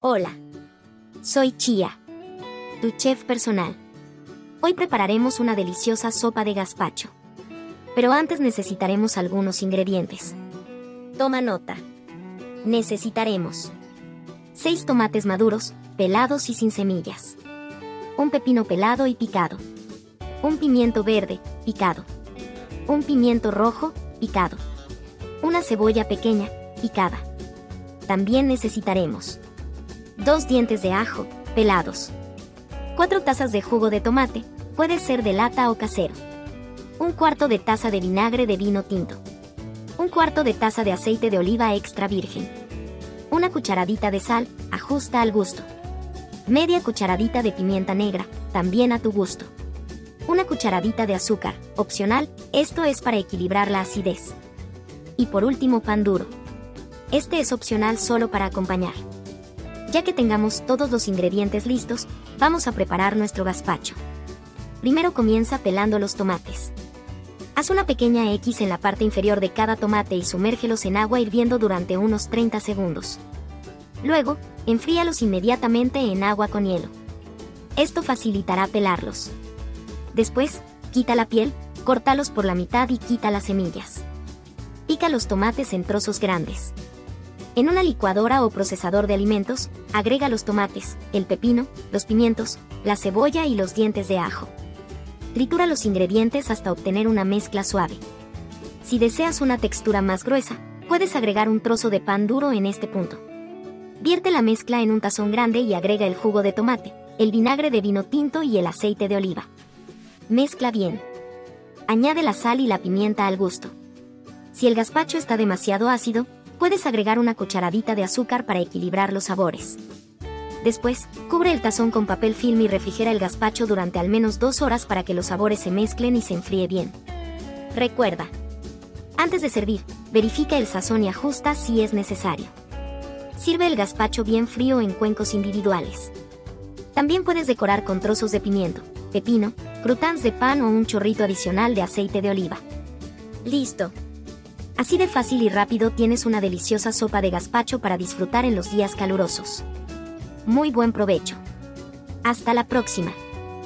Hola, soy Chia, tu chef personal. Hoy prepararemos una deliciosa sopa de gazpacho. Pero antes necesitaremos algunos ingredientes. Toma nota. Necesitaremos 6 tomates maduros, pelados y sin semillas. Un pepino pelado y picado. Un pimiento verde, picado. Un pimiento rojo, picado. Una cebolla pequeña, picada. También necesitaremos 2 dientes de ajo, pelados. 4 tazas de jugo de tomate, puede ser de lata o casero. Un cuarto de taza de vinagre de vino tinto. Un cuarto de taza de aceite de oliva extra virgen. Una cucharadita de sal, ajusta al gusto. Media cucharadita de pimienta negra, también a tu gusto. Una cucharadita de azúcar, opcional, esto es para equilibrar la acidez. Y por último pan duro. Este es opcional solo para acompañar. Ya que tengamos todos los ingredientes listos, vamos a preparar nuestro gazpacho. Primero comienza pelando los tomates. Haz una pequeña X en la parte inferior de cada tomate y sumérgelos en agua hirviendo durante unos 30 segundos. Luego, enfríalos inmediatamente en agua con hielo. Esto facilitará pelarlos. Después, quita la piel, córtalos por la mitad y quita las semillas. Pica los tomates en trozos grandes. En una licuadora o procesador de alimentos, agrega los tomates, el pepino, los pimientos, la cebolla y los dientes de ajo. Tritura los ingredientes hasta obtener una mezcla suave. Si deseas una textura más gruesa, puedes agregar un trozo de pan duro en este punto. Vierte la mezcla en un tazón grande y agrega el jugo de tomate, el vinagre de vino tinto y el aceite de oliva. Mezcla bien. Añade la sal y la pimienta al gusto. Si el gazpacho está demasiado ácido, puedes agregar una cucharadita de azúcar para equilibrar los sabores. Después, cubre el tazón con papel film y refrigera el gazpacho durante al menos dos horas para que los sabores se mezclen y se enfríe bien. Recuerda, antes de servir, verifica el sazón y ajusta si es necesario. Sirve el gazpacho bien frío en cuencos individuales. También puedes decorar con trozos de pimiento, pepino, croutons de pan o un chorrito adicional de aceite de oliva. Listo. Así de fácil y rápido tienes una deliciosa sopa de gazpacho para disfrutar en los días calurosos. Muy buen provecho. Hasta la próxima.